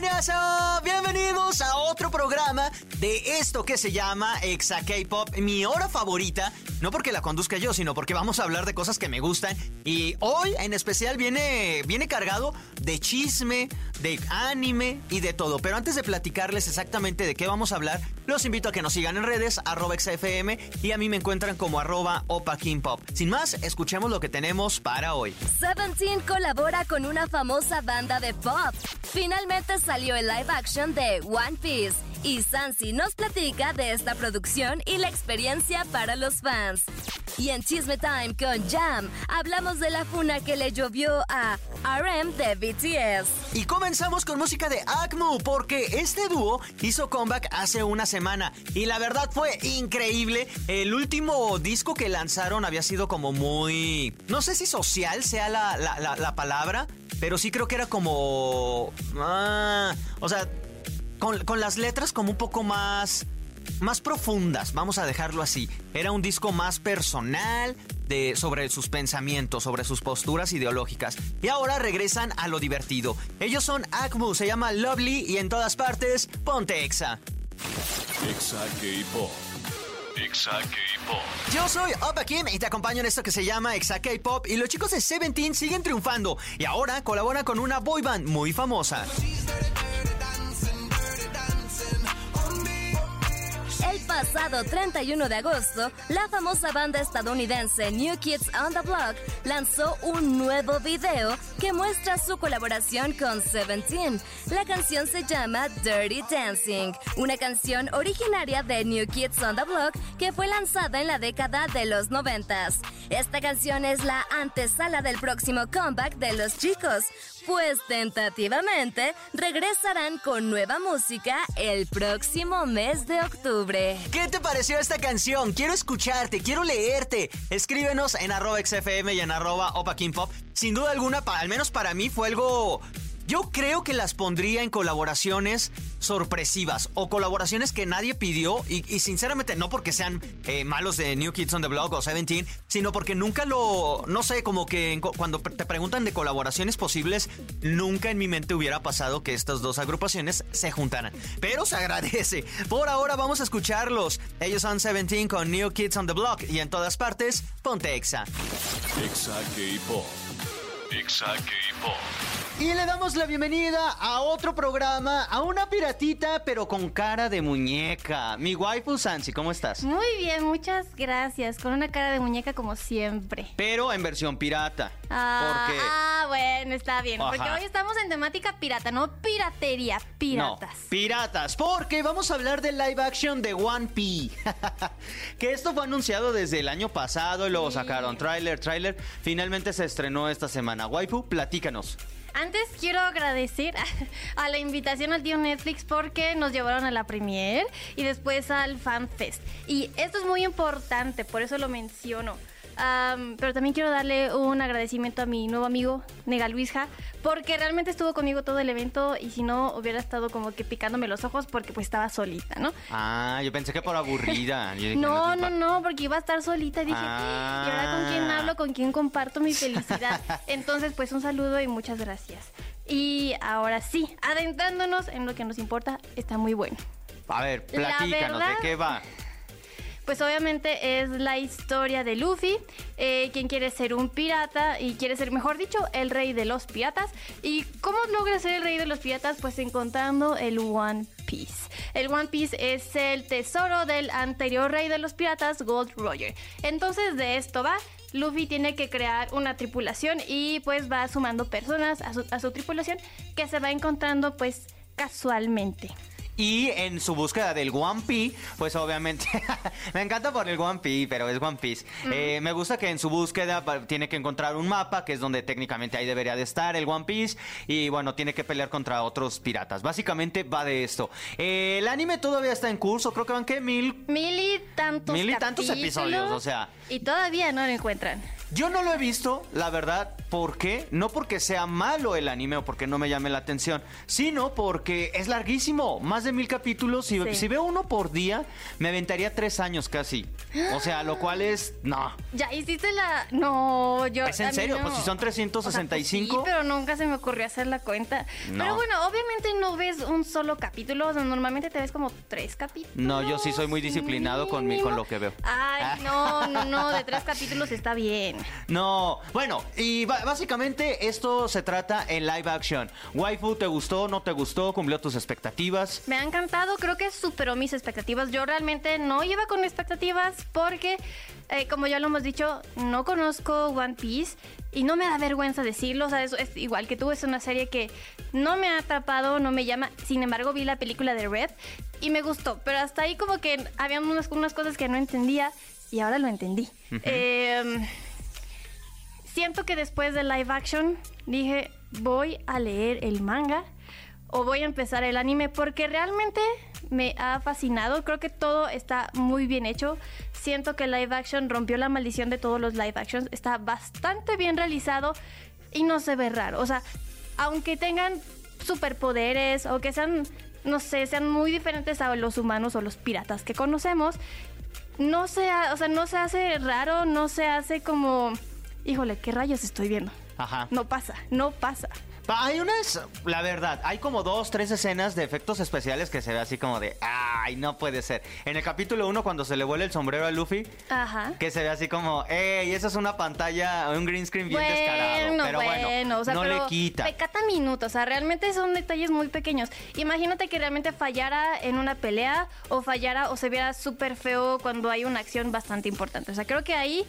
¡Annyeonghaseyo! Bienvenidos a otro programa de esto que se llama Exa K-Pop, mi hora favorita. No porque la conduzca yo, sino porque vamos a hablar de cosas que me gustan. Y hoy en especial viene, viene cargado de chisme, de anime y de todo. Pero antes de platicarles exactamente de qué vamos a hablar, los invito a que nos sigan en redes, arroba XFM, y a mí me encuentran como arroba Opa King. Sin más, escuchemos lo que tenemos para hoy. Seventeen colabora con una famosa banda de pop. Finalmente salió el live action de One Piece y Sansi nos platica de esta producción y la experiencia para los fans. Y en Chisme Time con Jam hablamos de la funa que le llovió a RM de BTS. Y comenzamos con música de Acmu porque este dúo hizo comeback hace una semana y la verdad fue increíble. El último disco que lanzaron había sido como muy... No sé si social sea la, la, la, la palabra, pero sí creo que era como... Ah, o sea, con, con las letras como un poco más más profundas, vamos a dejarlo así. Era un disco más personal de, sobre sus pensamientos, sobre sus posturas ideológicas. Y ahora regresan a lo divertido. Ellos son Acmu, se llama Lovely y en todas partes, ponte Exa. Exa K-Pop. Exa K-Pop. Yo soy Opa Kim y te acompaño en esto que se llama Exa K-Pop y los chicos de Seventeen siguen triunfando y ahora colaboran con una boy band muy famosa. Pasado 31 de agosto, la famosa banda estadounidense New Kids on the Block lanzó un nuevo video que muestra su colaboración con Seventeen. La canción se llama Dirty Dancing, una canción originaria de New Kids on the Block que fue lanzada en la década de los 90. Esta canción es la antesala del próximo comeback de los chicos, pues tentativamente regresarán con nueva música el próximo mes de octubre. ¿Qué te pareció esta canción? Quiero escucharte, quiero leerte. Escríbenos en arroba XFM y en arroba Opa King Pop. Sin duda alguna, pa- al menos para mí fue algo... Yo creo que las pondría en colaboraciones sorpresivas o colaboraciones que nadie pidió y, sinceramente no porque sean eh, malos de New Kids on the Block o Seventeen, sino porque nunca lo, no sé, como que en cuando te preguntan de colaboraciones posibles, nunca en mi mente hubiera pasado que estas dos agrupaciones se juntaran. Pero se agradece. Por ahora vamos a escucharlos. Ellos son Seventeen con New Kids on the Block y en todas partes, ponte Exa. Exa K-Pop. Exa. Y le damos la bienvenida a otro programa, a una piratita, pero con cara de muñeca. Mi waifu Sansi, ¿cómo estás? Muy bien, muchas gracias. Con una cara de muñeca como siempre. Pero en versión pirata. Ah, porque ah, bueno, está bien. Porque hoy estamos en temática pirata, no piratería, piratas. No, piratas, porque vamos a hablar del live action de One Piece. que esto fue anunciado desde el año pasado y luego Sí. sacaron tráiler, tráiler. Finalmente se estrenó esta semana. Waifu, platícanos. Antes quiero agradecer a la invitación al tío Netflix porque nos llevaron a la premiere y después al Fan Fest. Y esto es muy importante, por eso lo menciono. Am, pero también quiero darle un agradecimiento a mi nuevo amigo, Nega Luisja, porque realmente estuvo conmigo todo el evento y si no hubiera estado como que picándome los ojos porque pues estaba solita, ¿no? Ah, yo pensé que por aburrida. Dije, No, no, no, porque iba a estar solita. Dije, Ah. ¿y ahora con quién hablo? ¿Con quién comparto mi felicidad? Entonces, pues un saludo y muchas gracias. Y ahora sí, adentrándonos en lo que nos importa, está muy bueno. A ver, La platícanos, ¿de qué va? Pues obviamente es la historia de Luffy, eh, quien quiere ser un pirata y quiere ser, mejor dicho, el rey de los piratas. ¿Y cómo logra ser el rey de los piratas? Pues encontrando el One Piece. El One Piece es el tesoro del anterior rey de los piratas, Gold Roger. Entonces de esto va. Luffy tiene que crear una tripulación y pues va sumando personas a su, a su tripulación que se va encontrando pues casualmente. Y en su búsqueda del One Piece, pues obviamente, me encanta por el One Piece, pero es One Piece. Eh, me gusta que en su búsqueda tiene que encontrar un mapa, que es donde técnicamente ahí debería de estar el One Piece. Y bueno, tiene que pelear contra otros piratas. Básicamente va de esto. Eh, el anime todavía está en curso, creo que van que mil... Mil y tantos Mil y tantos episodios, o sea. Y todavía no lo encuentran. Yo no lo he visto, la verdad, ¿por qué? No porque sea malo el anime o porque no me llame la atención, sino porque es larguísimo, más de mil capítulos. Y Sí. si veo uno por día, me aventaría tres años casi. O sea, lo cual es. No. Ya hiciste la. No, yo. ¿Es en serio? no. Pues si son O sea, pues 365. sí, pero nunca se me ocurrió hacer la cuenta. No. Pero bueno, obviamente no ves un solo capítulo. O sea, normalmente te ves como tres capítulos. No, yo sí soy muy disciplinado con mi- con lo que veo. Ay, no, no, no. De tres capítulos está bien. No, bueno, y básicamente esto se trata en live action. Waifu, ¿te gustó? ¿No te gustó? ¿Cumplió tus expectativas? Me ha encantado, creo que superó mis expectativas. Yo realmente no iba con expectativas porque, eh, como ya lo hemos dicho, no conozco One Piece y no me da vergüenza decirlo. O sea, es, es igual que tú, es una serie que no me ha atrapado, no me llama. Sin embargo, vi la película de Red y me gustó, pero hasta ahí como que había unas, unas cosas que no entendía y ahora lo entendí. Em, siento que después de live action dije, voy a leer el manga o voy a empezar el anime porque realmente me ha fascinado. Creo que todo está muy bien hecho. Siento que live action rompió la maldición de todos los live actions. Está bastante bien realizado y no se ve raro. O sea, aunque tengan superpoderes o que sean, no sé, sean muy diferentes a los humanos o los piratas que conocemos, no se, o sea, no se hace raro, no se hace como, híjole, ¿qué rayos estoy viendo? Ajá. No pasa, no pasa. Pa- Hay unas, la verdad, hay como dos, tres escenas de efectos especiales que se ve así como de, ay, no puede ser. En el capítulo 1, cuando se le vuela el sombrero a Luffy, Ajá. que se ve así como, ey, esa es una pantalla, un green screen bien descarado. Pero bueno, o sea, no pero le quita. Me cata minutos, o sea, realmente son detalles muy pequeños. Imagínate que realmente fallara en una pelea o fallara o se viera súper feo cuando hay una acción bastante importante. O sea, creo que ahí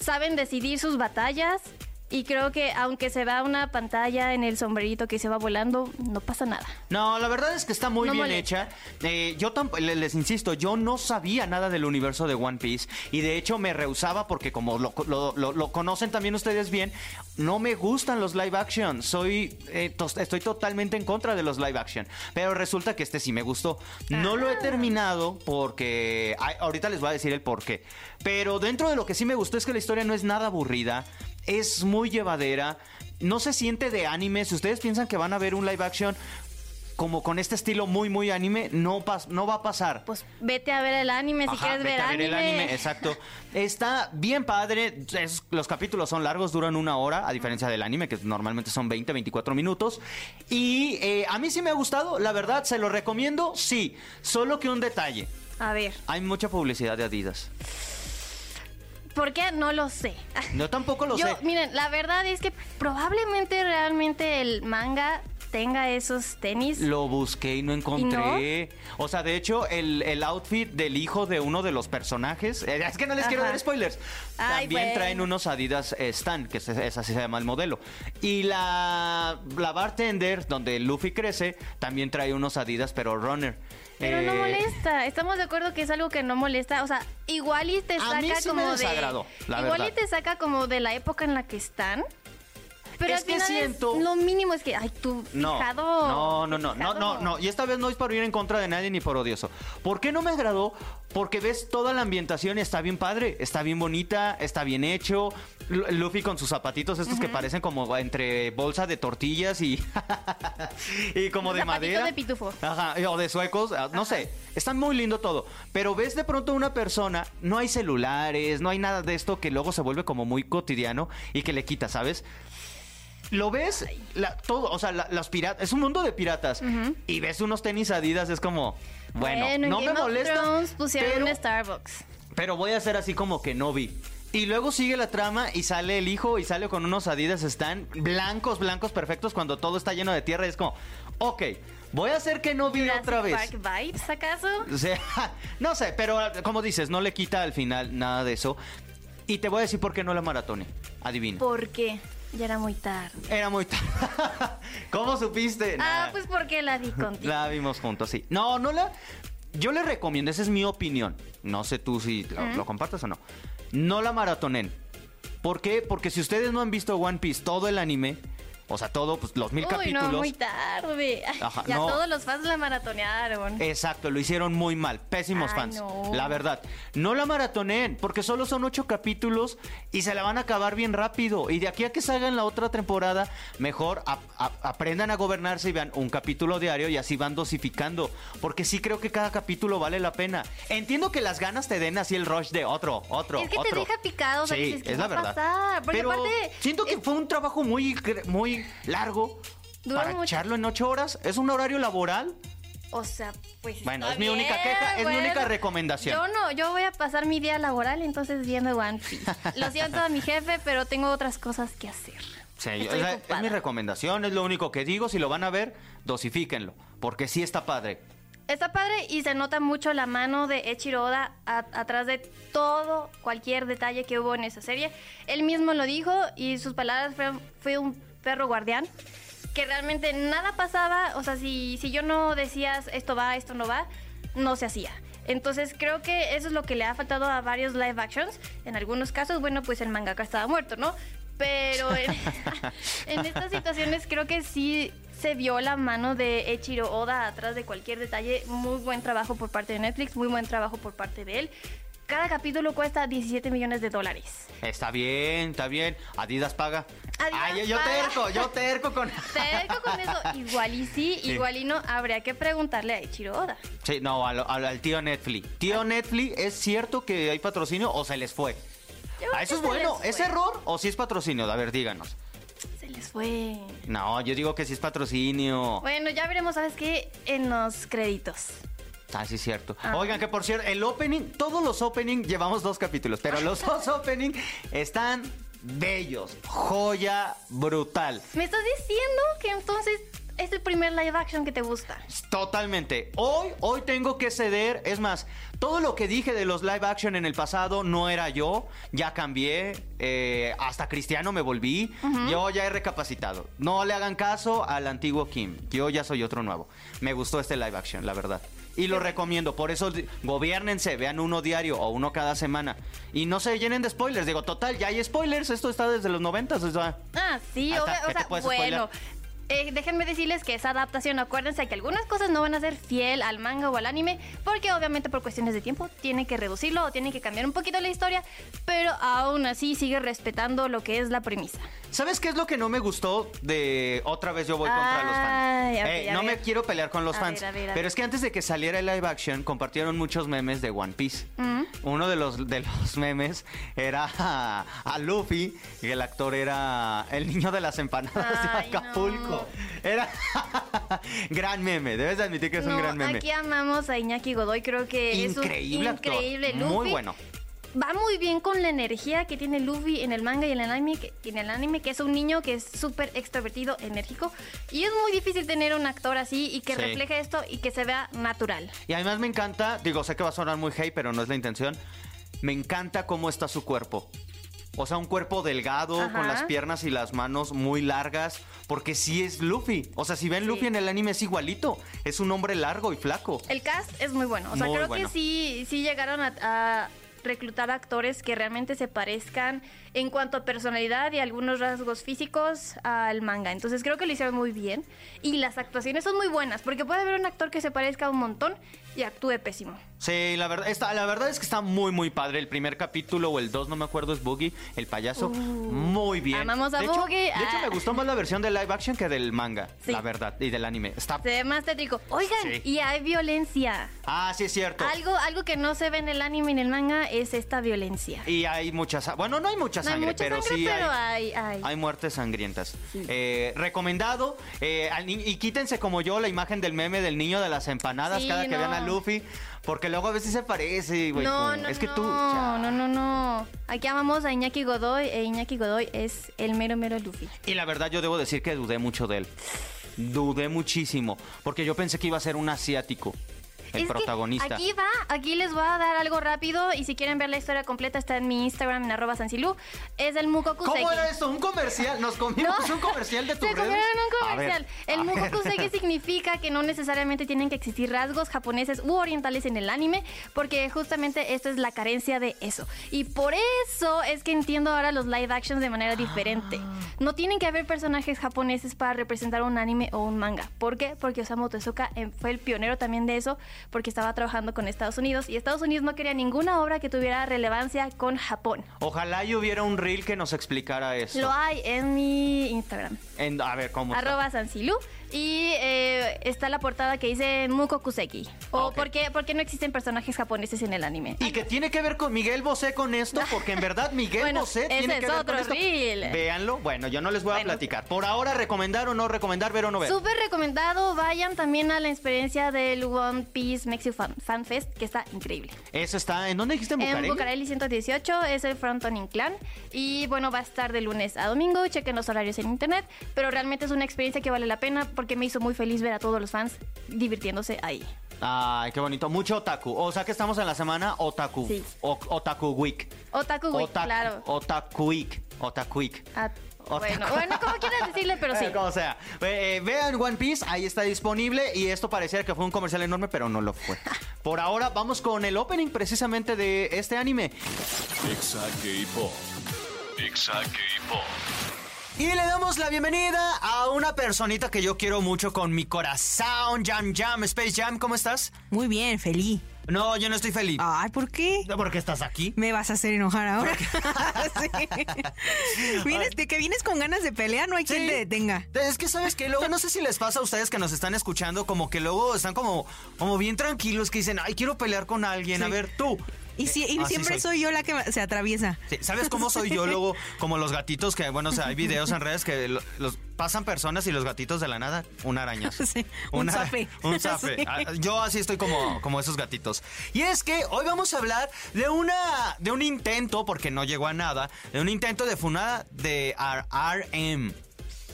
saben decidir sus batallas y creo que aunque se vea una pantalla en el sombrerito que se va volando, no pasa nada. No, la verdad es que está muy No bien molesta. hecha. Eh, yo les insisto, yo no sabía nada del universo de One Piece y de hecho me rehusaba porque como lo, lo- lo- lo conocen también ustedes bien, no me gustan los live action. Soy, eh, estoy totalmente en contra de los live action. Pero resulta que este sí me gustó. No lo he terminado porque ay, ahorita les voy a decir el por qué. Pero dentro de lo que sí me gustó es que la historia no es nada aburrida. Es muy llevadera. No se siente de anime. Si ustedes piensan que van a ver un live action como con este estilo muy, muy anime, no, pas- no va a pasar. Pues vete a ver el anime si quieres vete ver a anime. el anime, exacto. Está bien padre. es- los capítulos son largos, duran una hora, a diferencia del anime, que normalmente son 20, 24 minutos. Y eh, a mí sí me ha gustado, la verdad, se lo recomiendo, sí. Solo que un detalle. A ver, Hay mucha publicidad de Adidas. ¿Por qué? No lo sé. Yo tampoco lo Yo, sé. miren, la verdad es que probablemente realmente el manga tenga esos tenis. Lo busqué y no encontré. O sea, de hecho, el, el outfit del hijo de uno de los personajes. eh, es que no les quiero dar spoilers. Ay, también bueno. traen unos Adidas Stan, que es, es así se llama el modelo. Y la, la bartender, donde Luffy crece, también trae unos Adidas, pero Runner. Pero no Eh, molesta. Estamos de acuerdo que es algo que no molesta. O sea, igual y te A saca mí sí me como desagradó, de. la igual verdad. y te saca como de la época en la que están. Pero Es al que siento- es lo mínimo es que, ay, tú No, fijado. no, no, no, no, fijado. no, no. Y esta vez no es por ir en contra de nadie ni por odioso. ¿Por qué no me agradó? Porque ves toda la ambientación, está bien padre, está bien bonita, está bien hecho. Lu- Luffy con sus zapatitos estos que parecen como entre bolsa de tortillas y, y como de madera. de pitufo. Ajá, o de suecos, ah, no sé. Está muy lindo todo. Pero ves de pronto una persona, no hay celulares, no hay nada de esto que luego se vuelve como muy cotidiano y que le quita, ¿sabes? Lo ves, la- todo, o sea, la- los piratas, es un mundo de piratas. Y ves unos tenis adidas, es como, bueno, en no Game me of molesta. Thrones pusieron pero, un Starbucks. pero voy a hacer así como que no vi. Y luego sigue la trama y sale el hijo y sale con unos adidas, están blancos, blancos, perfectos, cuando todo está lleno de tierra. Y es como, ok, voy a hacer que no vi otra vez. Park vibes, ¿acaso? O sea, no sé, pero como dices, no le quita al final nada de eso. Y te voy a decir por qué no la maratone. Adivina. ¿Por qué? Ya era muy tarde. Era muy tarde. ¿Cómo supiste? Ah, Nah, pues porque la vi contigo. La vimos juntos, sí. No, no la. Yo le recomiendo, esa es mi opinión. No sé tú si lo, lo compartes o no. No la maratonen. ¿Por qué? Porque si ustedes no han visto One Piece, todo el anime, O sea, todo, pues los mil Uy, capítulos. no, muy tarde. Ajá, ya no. todos los fans la maratonearon. Exacto, lo hicieron muy mal. Pésimos Ay, fans. no. La verdad. No la maratoneen, porque solo son ocho capítulos y se la van a acabar bien rápido. Y de aquí a que salgan la otra temporada, mejor a- a- aprendan a gobernarse y vean un capítulo diario y así van dosificando. Porque sí creo que cada capítulo vale la pena. Entiendo que las ganas te den así el rush de otro, otro, Es que te deja picado, o sea, Sí, dices, ¿qué es la verdad. pasar? Porque Pero aparte, siento que es- fue un trabajo muy, gr- muy largo. Duró para mucho. echarlo en ocho horas. ¿Es un horario laboral? O sea, pues. Bueno, está es mi única queja, es mi única recomendación. Yo no, yo voy a pasar mi día laboral entonces viendo One Piece. Lo siento a mi jefe, pero tengo otras cosas que hacer. Sí, es mi recomendación, es lo único que digo. Si lo van a ver, dosifíquenlo. Porque sí está padre. Está padre y se nota mucho la mano de Eiichiro Oda a- atrás de todo, cualquier detalle que hubo en esa serie. Él mismo lo dijo y sus palabras fueron, fue un perro guardián, que realmente nada pasaba, o sea, si, si yo no decías esto va, esto no va, no se hacía. Entonces creo que eso es lo que le ha faltado a varios live actions. En algunos casos, bueno, pues el mangaka estaba muerto, ¿no? Pero en, en estas situaciones creo que sí se vio la mano de Eiichiro Oda atrás de cualquier detalle. Muy buen trabajo por parte de Netflix, muy buen trabajo por parte de él. Cada capítulo cuesta 17 millones de dólares. Está bien, está bien. Adidas paga. Adidas Ay, yo paga. terco, yo terco con. Terco con eso, igual y sí, Sí. igual y no, habría que preguntarle a Eiichiro Oda. Sí, no, al, al- al tío Netflix. Tío Netflix, ¿es cierto que hay patrocinio o se les fue? Yo Ah, eso es bueno. ¿Es error o si es patrocinio? A ver, díganos. Se les fue. No, yo digo que sí es patrocinio. Bueno, ya veremos, ¿sabes qué? En los créditos. Ah, sí, es cierto. Ah. Oigan, que por cierto, el opening, todos los opening, llevamos dos capítulos, pero los dos opening están bellos. Joya brutal. ¿Me estás diciendo que entonces es el primer live action que te gusta? Totalmente. Hoy, hoy tengo que ceder. Es más, todo lo que dije de los live action en el pasado no era yo. Ya cambié. eh, hasta cristiano me volví. Yo ya he recapacitado. No le hagan caso al antiguo Kim. Yo ya soy otro nuevo. Me gustó este live action, la verdad. Y lo recomiendo. Por eso, gobiernense. Vean uno diario o uno cada semana. Y no se llenen de spoilers. Digo, total, ya hay spoilers. Esto está desde los noventas. O sea, Ah, sí, Ahí está, obvia- ¿qué o te sea, bueno. Eh, déjenme decirles que esa adaptación, acuérdense que algunas cosas no van a ser fiel al manga o al anime, porque obviamente por cuestiones de tiempo tiene que reducirlo o tiene que cambiar un poquito la historia, pero aún así sigue respetando lo que es la premisa. ¿Sabes qué es lo que no me gustó de otra vez yo voy contra los fans? Eh, no me quiero pelear con los A fans, ver, ver, pero es que antes de que saliera el live action compartieron muchos memes de One Piece. Uno de los de los memes era a, a Luffy y el actor era el niño de las empanadas Ay, de Acapulco. Era gran meme, debes de admitir que es un gran meme. aquí amamos a Iñaki Godoy, creo que Increíble es un actor, increíble Luffy. muy bueno. Va muy bien con la energía que tiene Luffy en el manga y en el anime, que, en el anime, que es un niño que es súper extrovertido, enérgico. Y es muy difícil tener un actor así y que Sí. refleje esto y que se vea natural. Y además me encanta, digo, sé que va a sonar muy hey, pero no es la intención. Me encanta cómo está su cuerpo. O sea, un cuerpo delgado, Ajá. con las piernas y las manos muy largas, porque sí es Luffy. O sea, si ven Sí. Luffy en el anime es igualito. Es un hombre largo y flaco. El cast es muy bueno. O sea, Muy creo bueno. que sí, sí llegaron a, a reclutar actores que realmente se parezcan en cuanto a personalidad y algunos rasgos físicos al manga. Entonces creo que lo hicieron muy bien. Y las actuaciones son muy buenas, porque puede haber un actor que se parezca un montón y actúe pésimo. Sí, la verdad, está, la verdad es que está muy, muy padre. El primer capítulo o el dos, no me acuerdo, es Boogie, el payaso. muy bien. Uh, amamos a de hecho, Boogie. De hecho, Ah. me gustó más la versión de live action que del manga, Sí. la verdad, y del anime. Está... Se ve más tétrico. Oigan, Sí. y hay violencia. Ah, sí es cierto. Algo, algo que no se ve en el anime y en el manga es esta violencia. Y hay mucha sa- Bueno, no hay mucha No hay sangre, mucha pero sangre, sí pero hay, hay, hay. muertes sangrientas. Eh, recomendado. eh, y quítense como yo la imagen del meme del niño de las empanadas Sí, cada que vean a Luffy. Porque luego a veces se parece, güey. No, no, es que no, tú. no, no, no. Aquí amamos a Iñaki Godoy e Iñaki Godoy es el mero mero Luffy. Y la verdad, yo debo decir que dudé mucho de él. Dudé muchísimo. Porque yo pensé que iba a ser un asiático. El Es protagonista. aquí va, aquí les voy a dar algo rápido y si quieren ver la historia completa está en mi Instagram en arroba sansilú. Es el Mukokuseki. ¿Cómo era esto? ¿Un comercial? ¿Nos comimos un comercial de tu Se redes? comieron un A ver, comercial. el. Mukokuseki significa que no necesariamente tienen que existir rasgos japoneses u orientales en el anime, porque justamente esta es la carencia de eso. Y por eso es que entiendo ahora los live actions de manera diferente. Ah. No tienen que haber personajes japoneses para representar un anime o un manga. ¿Por qué? Porque Osamu Tezuka eh, fue el pionero también de eso, porque estaba trabajando con Estados Unidos y Estados Unidos no quería ninguna obra que tuviera relevancia con Japón. Ojalá y hubiera un reel que nos explicara eso. Lo hay en mi Instagram. En- a ver, ¿cómo arroba Sansilu. Y eh, está la portada que dice Mukokuseki. O Ah, ok. ¿por, qué, por qué no existen personajes japoneses en el anime. Y que tiene que ver con Miguel Bosé con esto, porque en verdad Miguel Bueno, Bosé tiene es que ver con esto. reel. Véanlo. Bueno, yo no les voy a Bueno. platicar. Por ahora, recomendar o no recomendar, ver o no ver. Súper recomendado. Vayan también a la experiencia del One Piece Mexico Fan, Fan Fest, que está increíble. Eso está. ¿En dónde dijiste? ¿En Bucareli? En Bucareli 118 es el Fronton Inclán. Y bueno, va a estar de lunes a domingo. Chequen los horarios en internet. Pero realmente es una experiencia que vale la pena porque me hizo muy feliz ver a todos los fans divirtiéndose ahí. Ay, qué bonito. Mucho otaku. O sea que estamos en la semana otaku. Sí. O- otaku week. Otaku Week, Otaku- claro. Otaku week. Otaku week. Ah, bueno, bueno, como quieras decirle, pero sí. Como sea. Eh, eh, vean One Piece, ahí está disponible. Y esto pareciera que fue un comercial enorme, pero no lo fue. Por ahora, vamos con el opening precisamente de este anime. Exa K-Pop. Exa K-Pop. Y le damos la bienvenida a una personita que yo quiero mucho con mi corazón. Jam Jam, Space Jam, ¿cómo estás? Muy bien, feliz. No, yo no estoy feliz. Ay, ¿por qué? ¿Por qué estás aquí? Me vas a hacer enojar ahora. Sí. Vienes, de que vienes con ganas de pelear, no hay quien te detenga. Es que sabes que luego no sé si les pasa a ustedes que nos están escuchando, como que luego están como, como bien tranquilos, que dicen, ay, quiero pelear con alguien. A ver, tú. Y, Ah, sí siempre soy. yo la que se atraviesa. Sí, ¿Sabes cómo soy yo luego? Como los gatitos que, bueno, o sea, hay videos en redes que lo- los pasan personas y los gatitos de la nada, un arañazo. Sí, un zape. Un zape. Sí. Ah, Yo así estoy como, como esos gatitos. Y es que hoy vamos a hablar de una de un intento, porque no llegó a nada, de un intento de funada de RM.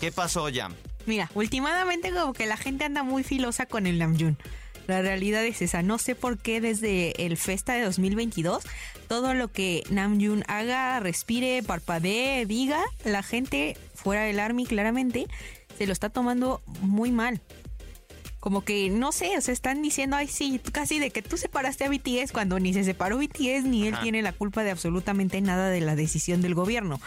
¿Qué pasó, Jam? Mira, últimamente como que la gente anda muy filosa con el Namjoon. La realidad es esa. No sé por qué desde el Festa de 2022, todo lo que Namjoon haga, respire, parpadee, diga, la gente fuera del Army claramente se lo está tomando muy mal. Como que, no sé, se están diciendo, ay, sí, casi de que tú separaste a BTS cuando ni se separó BTS ni él Ajá. tiene la culpa de absolutamente nada de la decisión del gobierno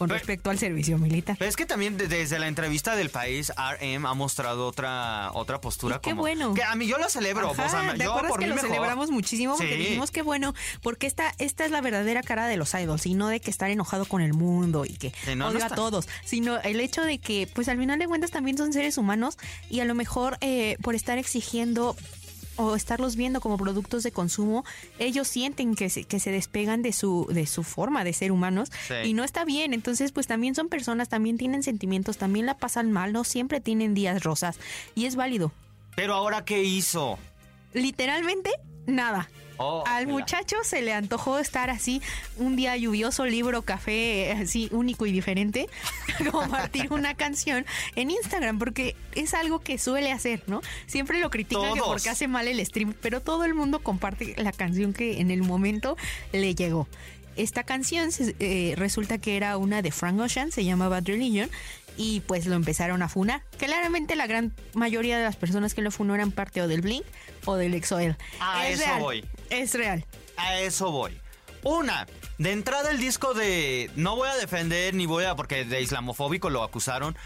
con Pero- respecto al servicio militar. Pero es que también de- desde la entrevista del país, RM ha mostrado otra, otra postura Y qué como... bueno. Que a mí yo la celebro. Ajá, o sea, ¿Te yo acuerdas por que mí lo mejor. celebramos muchísimo? Porque Sí. dijimos que bueno, porque esta, esta es la verdadera cara de los idols, y no de que estar enojado con el mundo y que Sí, no, no está- a todos, sino el hecho de que, pues al final de cuentas también son seres humanos y a lo mejor eh, por estar exigiendo o estarlos viendo como productos de consumo, ellos sienten que se, que se despegan de su, de su forma de ser humanos Sí. y no está bien. Entonces, pues también son personas, también tienen sentimientos, también la pasan mal, no siempre tienen días rosas y es válido. Pero ahora, ¿qué hizo? Literalmente, nada. Oh, Al muchacho se le antojó estar así un día lluvioso, libro, café, así único y diferente, compartir una canción en Instagram, porque es algo que suele hacer, ¿no? Siempre lo critican que porque hace mal el stream, pero todo el mundo comparte la canción que en el momento le llegó. Esta canción eh, resulta que era una de Frank Ocean, se llama Bad Religion, y pues lo empezaron a funar. Claramente la gran mayoría de las personas que lo funó eran parte o del Blink o del EXO-L. A es eso real, voy. Es real. A eso voy. Una, de entrada el disco de... No voy a defender ni voy a... Porque de islamofóbico lo acusaron.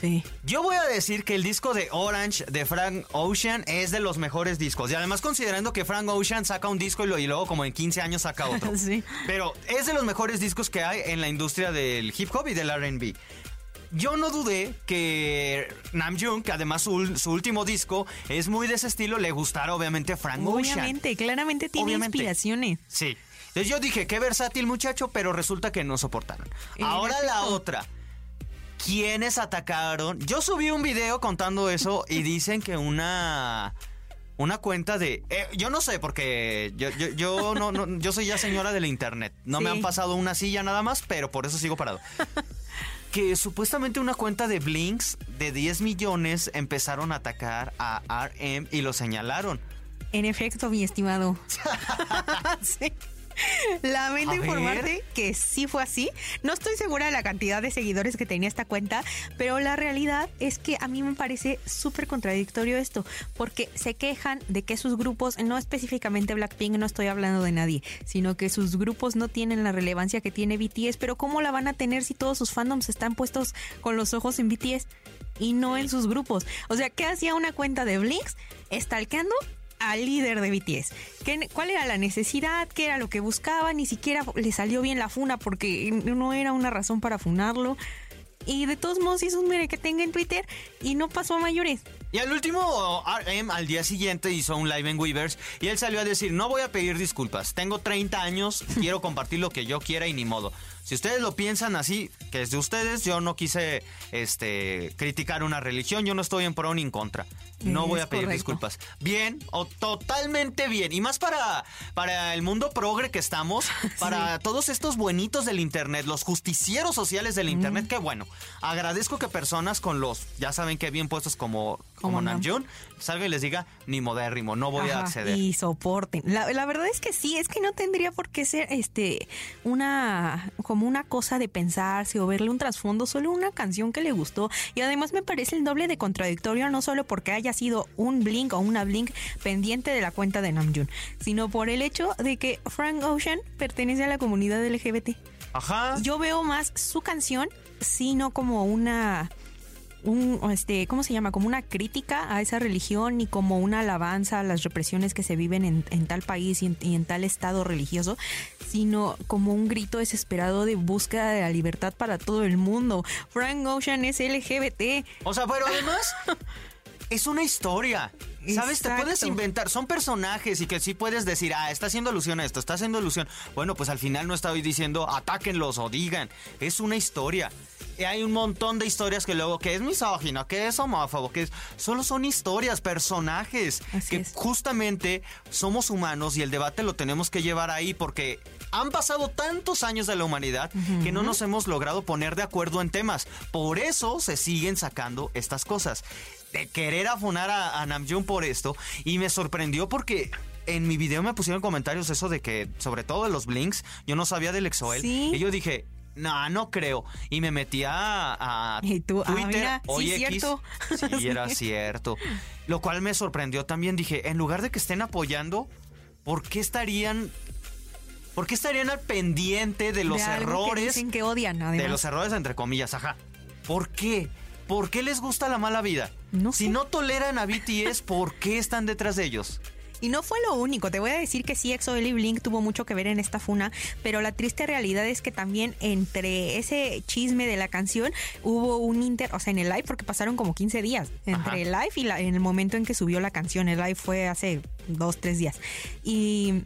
Sí. Yo voy a decir que el disco de Orange de Frank Ocean es de los mejores discos. Y además considerando que Frank Ocean saca un disco y, lo- y luego como en 15 años saca otro. Sí. Pero es de los mejores discos que hay en la industria del hip hop y del RB. Yo no dudé que Namjoon, que además su, su último disco es muy de ese estilo, le gustara obviamente Frank Ocean. Obviamente, claramente tiene Obviamente. inspiraciones. Sí. Entonces yo dije, qué versátil muchacho, pero resulta que no soportaron. Ahora la otra. ¿Quiénes atacaron? Yo subí un video contando eso y dicen que una una cuenta de eh, yo no sé porque yo, yo, yo no, no- yo soy ya señora del internet. No me han pasado una silla nada más, pero por eso sigo parado. Que supuestamente una cuenta de Blinks de 10 millones empezaron a atacar a RM y lo señalaron. En efecto, mi estimado. sí. Lamento informarte que sí fue así. No estoy segura de la cantidad de seguidores que tenía esta cuenta, pero la realidad es que a mí me parece súper contradictorio esto, porque se quejan de que sus grupos, no específicamente Blackpink, no estoy hablando de nadie, sino que sus grupos no tienen la relevancia que tiene BTS, pero ¿cómo la van a tener si todos sus fandoms están puestos con los ojos en BTS? Y no en sus grupos. O sea, ¿qué hacía una cuenta de Blinks? Stalkeando al líder de BTS. ¿Qué- ¿Cuál era la necesidad? ¿Qué era lo que buscaba? Ni siquiera le salió bien la funa porque no era una razón para funarlo. Y de todos modos hizo un mere que tenga en Twitter y no pasó a mayores. Y al último, RM al día siguiente hizo un live en Weavers y él salió a decir, no voy a pedir disculpas, tengo 30 años, quiero compartir lo que yo quiera y ni modo. Si ustedes lo piensan así, que es de ustedes, yo no quise este, criticar una religión, yo no estoy en pro ni en contra. No Es voy a pedir correcto. disculpas. Bien, o totalmente bien. Y más para, para el mundo progre que estamos, para todos estos buenitos del Internet, los justicieros sociales del Internet, que bueno, agradezco que personas con los, ya saben que bien puestos como, como Como Nam. Namjoon, salga y les diga, ni modérrimo, no voy a acceder. Y soporten. La, la verdad es que sí, es que no tendría por qué ser este una como una cosa de pensarse o verle un trasfondo, solo una canción que le gustó. Y además me parece el doble de contradictorio, no solo porque haya sido un Blink o una Blink pendiente de la cuenta de Namjoon, sino por el hecho de que Frank Ocean pertenece a la comunidad LGBT. Ajá. Yo veo más su canción, sino como una un este cómo se llama como una crítica a esa religión y como una alabanza a las represiones que se viven en, en tal país y en, y en tal estado religioso sino como un grito desesperado de búsqueda de la libertad para todo el mundo Frank Ocean es LGBT O sea, pero además es una historia. ¿Sabes? Te puedes inventar, son personajes y que sí puedes decir, ah, está haciendo alusión a esto, está haciendo alusión. Bueno, pues al final no estoy diciendo, atáquenlos o digan, es una historia. Hay un montón de historias que luego, que es misógino, que es homófobo, que es, solo son historias, personajes, Así que es. justamente somos humanos y el debate lo tenemos que llevar ahí porque han pasado tantos años de la humanidad que no nos hemos logrado poner de acuerdo en temas. Por eso se siguen sacando estas cosas. De querer afonar a, a Namjoon por esto. Y me sorprendió porque en mi video me pusieron comentarios eso de que, sobre todo de los blinks, yo no sabía del Exoel. Sí. Y yo dije, no, no creo. Y me metí a, a Y tú, ah, Twitter. sí, X. cierto. Sí, era cierto. Lo cual me sorprendió también. Dije, en lugar de que estén apoyando, ¿por qué estarían... ¿Por qué estarían al pendiente de los De algo que errores? dicen que odian además de los errores entre comillas, ajá. ¿Por qué? ¿Por qué les gusta la mala vida? No si sé. no toleran a BTS, ¿por qué están detrás de ellos? Y no fue lo único, te voy a decir que sí, EXO y Blink tuvo mucho que ver en esta funa, pero la triste realidad es que también entre ese chisme de la canción hubo un inter, o sea, en el live, porque pasaron como 15 días, entre Ajá. el live y la- en el momento en que subió la canción, el live fue hace dos, tres días. Y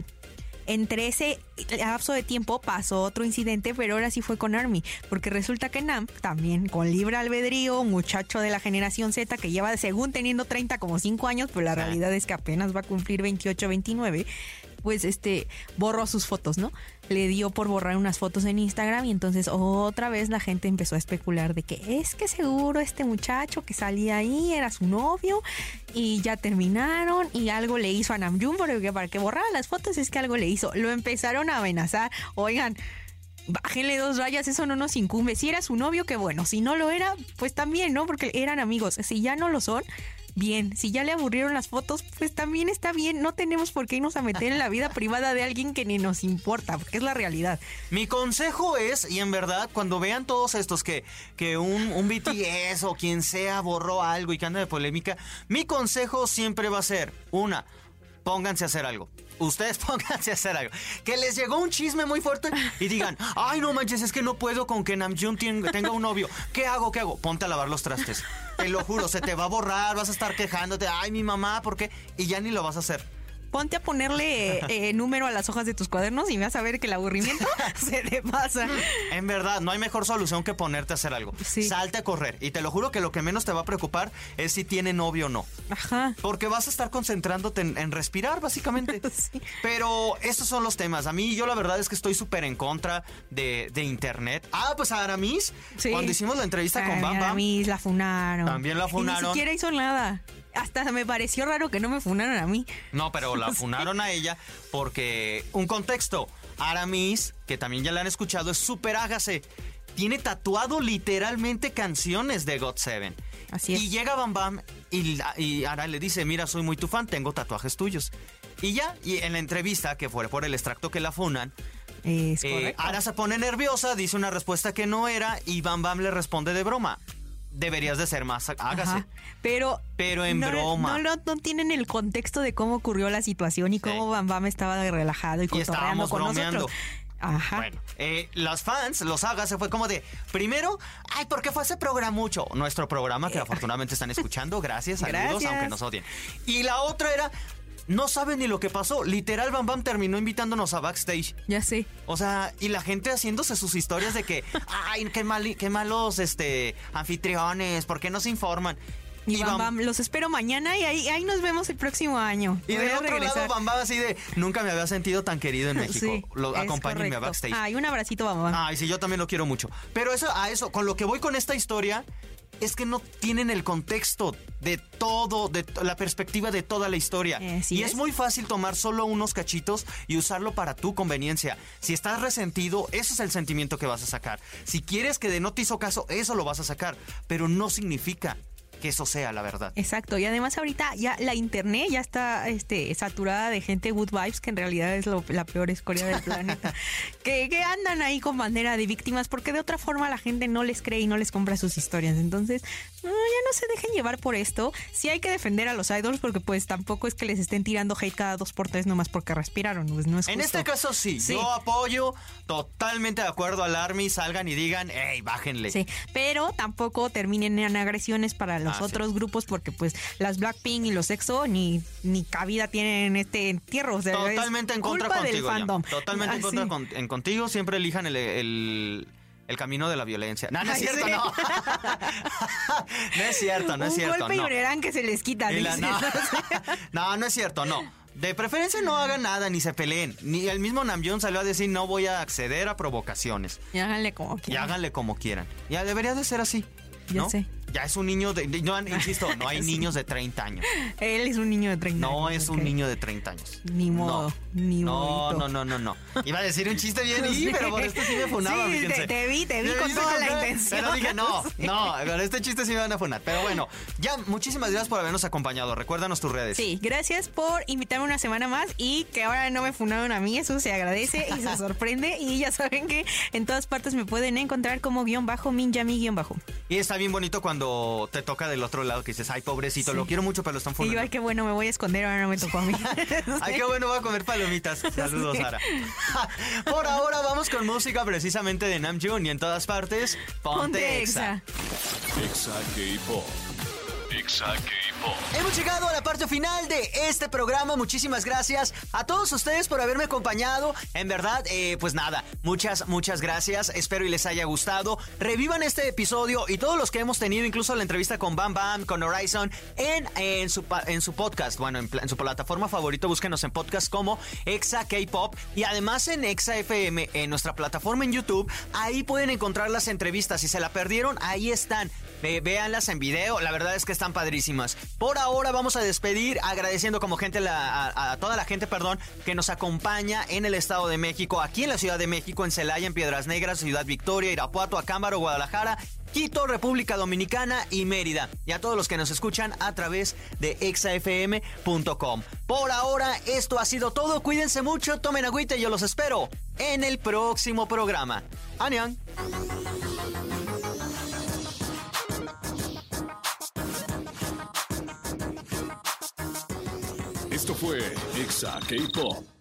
entre ese lapso de tiempo pasó otro incidente, pero ahora sí fue con Army, porque resulta que Nam, también con libre albedrío, muchacho de la generación Z que lleva según teniendo 30 como 5 años, pero la realidad es que apenas va a cumplir 28, 29, pues este borró sus fotos, ¿no? Le dio por borrar unas fotos en Instagram y entonces otra vez la gente empezó a especular de que es que seguro este muchacho que salía ahí era su novio y ya terminaron y algo le hizo a Namjoon porque para que borrara las fotos es que algo le hizo. Lo empezaron a amenazar. Oigan, bájenle dos rayas, eso no nos incumbe. Si era su novio, qué bueno. Si no lo era, pues también, ¿no? Porque eran amigos. Si ya no lo son, bien. Si ya le aburrieron las fotos, pues también está bien. No tenemos por qué irnos a meter en la vida privada de alguien que ni nos importa, porque es la realidad. Mi consejo es, y en verdad, cuando vean todos estos que, que un, un BTS o quien sea borró algo y que anda de polémica, mi consejo siempre va a ser, una, pónganse a hacer algo. Ustedes pónganse a hacer algo. Que les llegó un chisme muy fuerte y digan, ay, no manches, es que no puedo con que Namjoon tenga un novio. ¿Qué hago? ¿Qué hago? Ponte a lavar los trastes. Te lo juro, se te va a borrar, vas a estar quejándote, ay, mi mamá, ¿por qué? Y ya ni lo vas a hacer. Ponte a ponerle eh, número a las hojas de tus cuadernos y vas a ver que el aburrimiento se te pasa. En verdad, no hay mejor solución que ponerte a hacer algo. Sí. Salte a correr. Y te lo juro que lo que menos te va a preocupar es si tiene novio o no. Ajá. Porque vas a estar concentrándote en, en respirar, básicamente. Sí. Pero estos son los temas. A mí, yo la verdad es que estoy súper en contra de, de Internet. Ah, pues a Aramis, Sí. cuando hicimos la entrevista con Ay, Bam a Bam. mí la funaron. También la Y funaron. ni siquiera hizo nada. Hasta me pareció raro que no me funaran a mí. No, pero la funaron a ella porque, un contexto, Aramis, que también ya la han escuchado, es súper hágase. Tiene tatuado literalmente canciones de God Seven. Así es. Y llega Bam Bam y, y Ara le dice, mira, soy muy tu fan, tengo tatuajes tuyos. Y ya, y en la entrevista, que fue por el extracto que la funan, eh. Ara se pone nerviosa, dice una respuesta que no era y Bam Bam le responde de broma. Deberías de ser más hágase. Ajá. Pero. Pero en no, broma. No, no, no tienen el contexto de cómo ocurrió la situación y cómo Bam Bam estaba relajado y cotorreando estábamos con bromeando. nosotros. Ajá. Bueno, eh, los fans, los hagas, se fue como de, primero, ay, ¿por qué fue ese programa mucho? Nuestro programa que afortunadamente están escuchando, gracias, saludos, Eh. Gracias. aunque nos odien. Y la otra era, no saben ni lo que pasó, literal Bam Bam terminó invitándonos a backstage. Ya sé. O sea, y la gente haciéndose sus historias de que, ay, qué, mal, qué malos este, anfitriones, ¿por qué no se informan? Y, Bam Bam- Bam, los espero mañana y ahí, ahí nos vemos el próximo año. Y del otro regresar. lado, Bam Bam así de, nunca me había sentido tan querido en México. Sí, Lo, acompáñenme a backstage. Ay, un abracito, Bam Bam. Ay, sí, yo también lo quiero mucho. Pero eso, a eso, con lo que voy con esta historia, es que no tienen el contexto de todo, de la perspectiva de toda la historia. Eh, sí y es. es. muy fácil tomar solo unos cachitos y usarlo para tu conveniencia. Si estás resentido, eso es el sentimiento que vas a sacar. Si quieres que de no te hizo caso, eso lo vas a sacar. Pero no significa que eso sea la verdad. Exacto, y además ahorita ya la internet ya está este, saturada de gente good vibes, que en realidad es lo- la peor escoria del planeta, que, que andan ahí con bandera de víctimas, porque de otra forma la gente no les cree y no les compra sus historias. Entonces, no, ya no se dejen llevar por esto. Sí hay que defender a los idols, porque pues tampoco es que les estén tirando hate cada dos por tres nomás porque respiraron, pues no es En justo. este caso sí, Sí. yo apoyo totalmente de acuerdo al Army, salgan y digan, hey, bájenle. Sí, pero tampoco terminen en agresiones para los Ah, sí. otros grupos porque pues las Blackpink y los EXO ni, ni cabida tienen en este entierro. O sea, Totalmente en contra contigo. Totalmente en contra sí. con- en contigo. Siempre elijan el, el- el camino de la violencia. No, no es cierto, sí. no. no es cierto, no es cierto. golpe y no. verán que se les quita. Y la- no. no, no es cierto, no. De preferencia no hagan nada ni se peleen. Ni el mismo Namjoon salió a decir no voy a acceder a provocaciones. Y háganle como Y quieran. háganle como quieran. Ya debería de ser así. ¿no? sé. Ya es un niño de... No, insisto, no hay niños de 30 años. Él es un niño de 30 No años, es un niño de 30 años. Ni modo, No. ni no, modito. no, no, no, no. Iba a decir un chiste bien y, pero por este sí me funaba, Sí, te- te vi, te vi con toda la intención. Pero dije, no, Sí. no, con este chiste sí me van a funar. Pero bueno, ya, muchísimas gracias por habernos acompañado. Recuérdanos tus redes. Sí, gracias por invitarme una semana más y que ahora no me fundaron a mí, eso se agradece y se sorprende y ya saben que en todas partes me pueden encontrar como guion bajo, minjami guion bajo. Y está bien bonito cuando te toca del otro lado que dices, ay, pobrecito, Sí. lo quiero mucho, pero lo están Y yo, ay, qué bueno, me voy a esconder, ahora no me tocó a mí. Ay, qué bueno, voy a comer palomitas. Saludos, Sí. Sara. Por ahora vamos con música precisamente de Namjoon y en todas partes, ponte, Ponte exa. exa. Exa K-Pop. Hemos llegado a la parte final de este programa. Muchísimas gracias a todos ustedes por haberme acompañado. En verdad, eh, pues nada, muchas, muchas gracias. Espero y les haya gustado. Revivan este episodio y todos los que hemos tenido, incluso la entrevista con Bam Bam, con Horizon, en, en, su, en su podcast. Bueno, en su plataforma favorita, búsquenos en podcast como Exa K-Pop y además en Exa FM, en nuestra plataforma en YouTube. Ahí pueden encontrar las entrevistas. Si se la perdieron, ahí están. Ve- véanlas en video, la verdad es que están padrísimas. Por ahora vamos a despedir agradeciendo como gente a toda la gente, perdón, que nos acompaña en el Estado de México, aquí en la Ciudad de México, en Celaya, en Piedras Negras, Ciudad Victoria, Irapuato, Acámbaro, Guadalajara. Quito, República Dominicana y Mérida. Y a todos los que nos escuchan a través de exafm.com. Por ahora, esto ha sido todo. Cuídense mucho, tomen agüita y yo los espero en el próximo programa. ¡Anian! Fue Exa K-Pop.